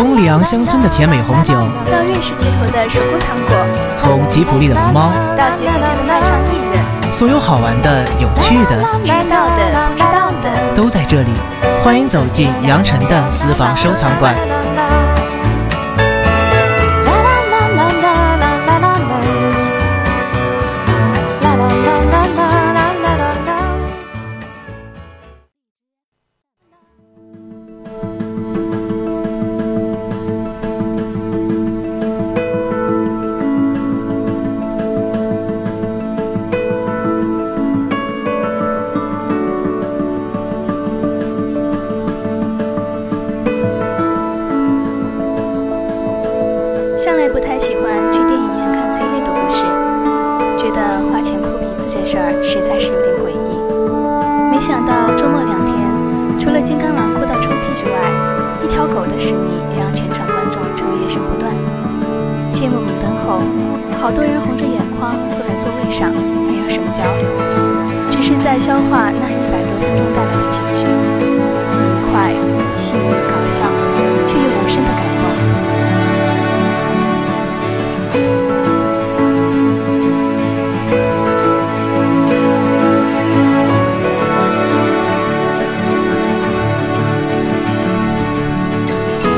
从里昂乡村的甜美红酒，到瑞士街头的手工糖果，从吉普力的龙猫，到吉普界的卖唱艺人，所有好玩的、有趣的、知道的、不知道的，都在这里。欢迎走进杨晨的私房收藏馆。在消化那一百多分钟带来的情绪，明快、温馨、搞笑，却又无声的感动。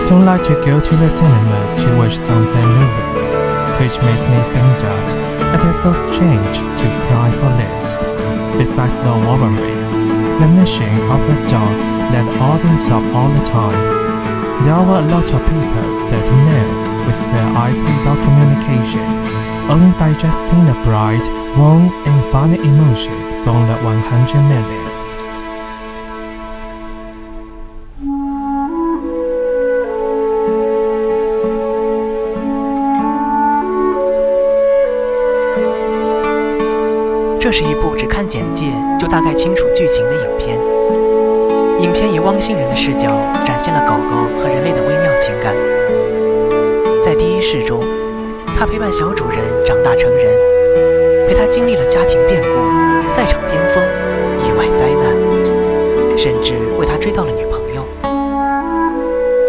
Don't like to go to the cinema to watch some sad movies, which makes me think that it is so strange to cry for this. Besides the Wolverine, the mission of the dog the audience up all the time. There were a lot of people sitting there with their eyes without communication, only digesting the bright, warm, and funny emotion from the 100 million. 这是一部只看简介就大概清楚剧情的影片。影片以汪星人的视角展现了狗狗和人类的微妙情感。在第一世中，它陪伴小主人长大成人，陪他经历了家庭变故、赛场巅峰、意外灾难，甚至为他追到了女朋友。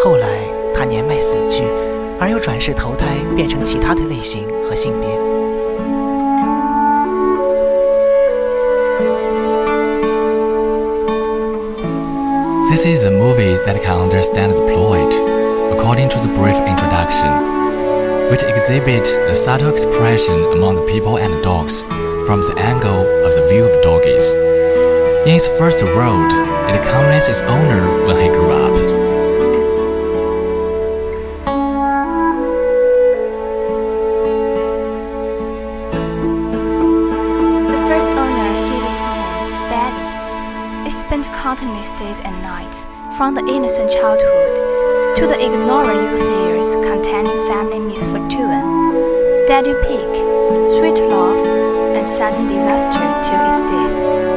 后来，他年迈死去，而又转世投胎变成其他的类型和性别。This is a movie that can understand the plot, according to the brief introduction, which exhibit the subtle expression among the people and dogs from the angle of the view of doggies. In its first world, it accommodates its owner when he grew up. It spent countless days and nights, from the innocent childhood to the ignorant youth years containing family misfortune, steady peak, sweet love, and sudden disaster till its death. “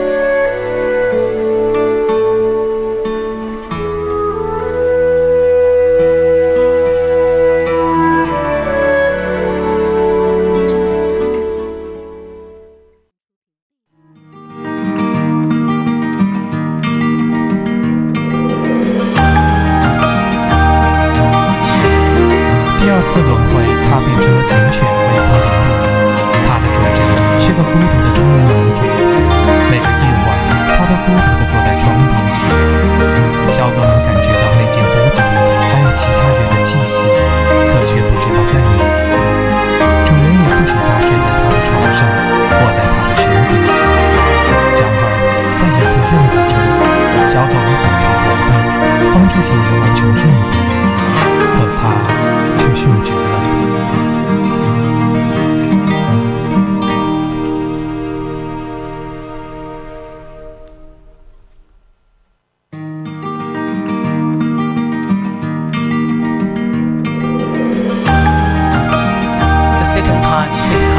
一个轮回它变成了警犬尾巴的路它的主人是个孤独的中年男子每个夜晚他都孤独地坐在床边。小狗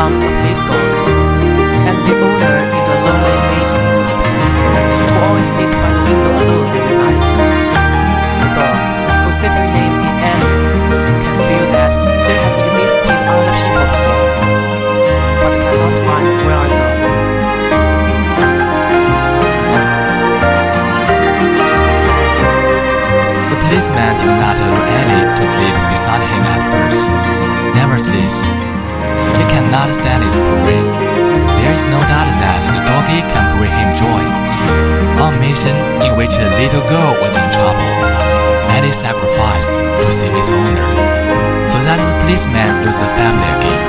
songs of his. And the owner stand its parade. There is no doubt that the doggy can bring him joy. On a mission in which a little girl was in trouble, Eddie sacrificed to save his owner, so that the policeman loses the family again,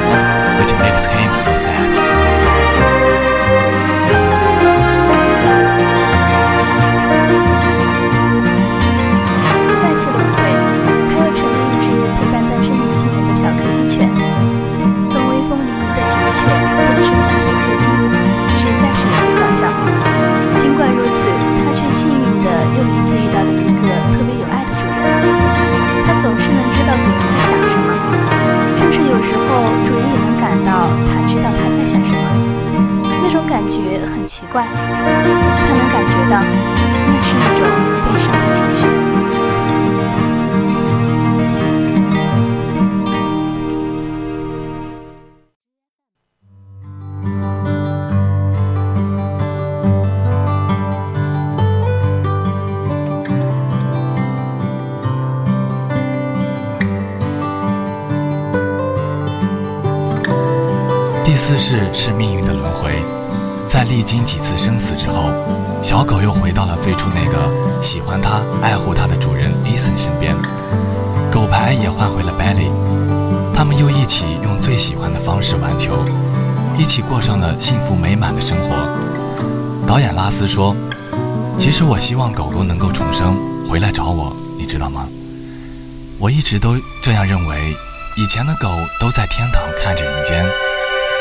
which makes him so sad. 第四世是命运的轮回，在历经几次生死之后，小狗又回到了最初那个喜欢它、爱护它的主人 Ethan 身边，狗牌也换回了 Belly，他们又一起用最喜欢的方式玩球，一起过上了幸福美满的生活。导演拉斯说：“其实我希望狗狗能够重生，回来找我，你知道吗？我一直都这样认为，以前的狗都在天堂看着人间。”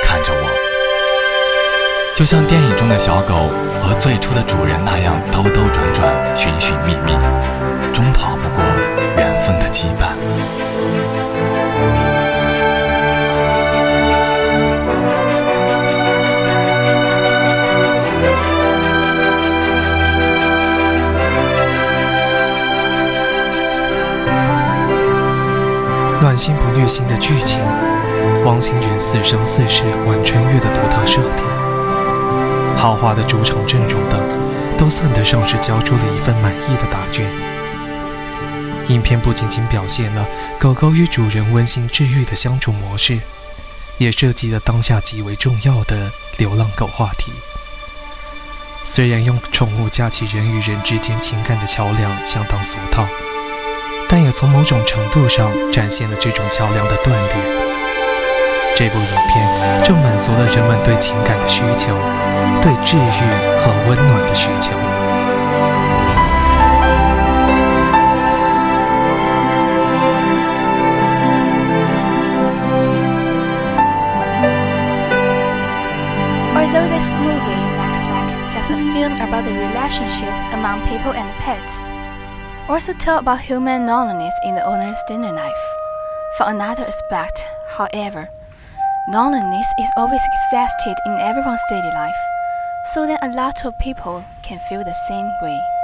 看着我，就像电影中的小狗和最初的主人那样兜兜转转、寻寻觅觅，终逃不过缘分的羁绊。《暖心不虐心》的剧情，汪星人四生四世玩穿越的独特设定，豪华的主场阵容等，都算得上是交出了一份满意的答卷。影片不仅仅表现了狗狗与主人温馨治愈的相处模式，也涉及了当下极为重要的流浪狗话题。虽然用宠物架起人与人之间情感的桥梁相当俗套。但也从某种程度上展现了这种桥梁的断裂。这部影片正满足了人们对情感的需求，对治愈和温暖的需求。 Although this movie looks like just a film about the relationship among people and pets, also tell about human loneliness in the owner's daily life. For another aspect, however, loneliness is always existed in everyone's daily life, so that a lot of people can feel the same way.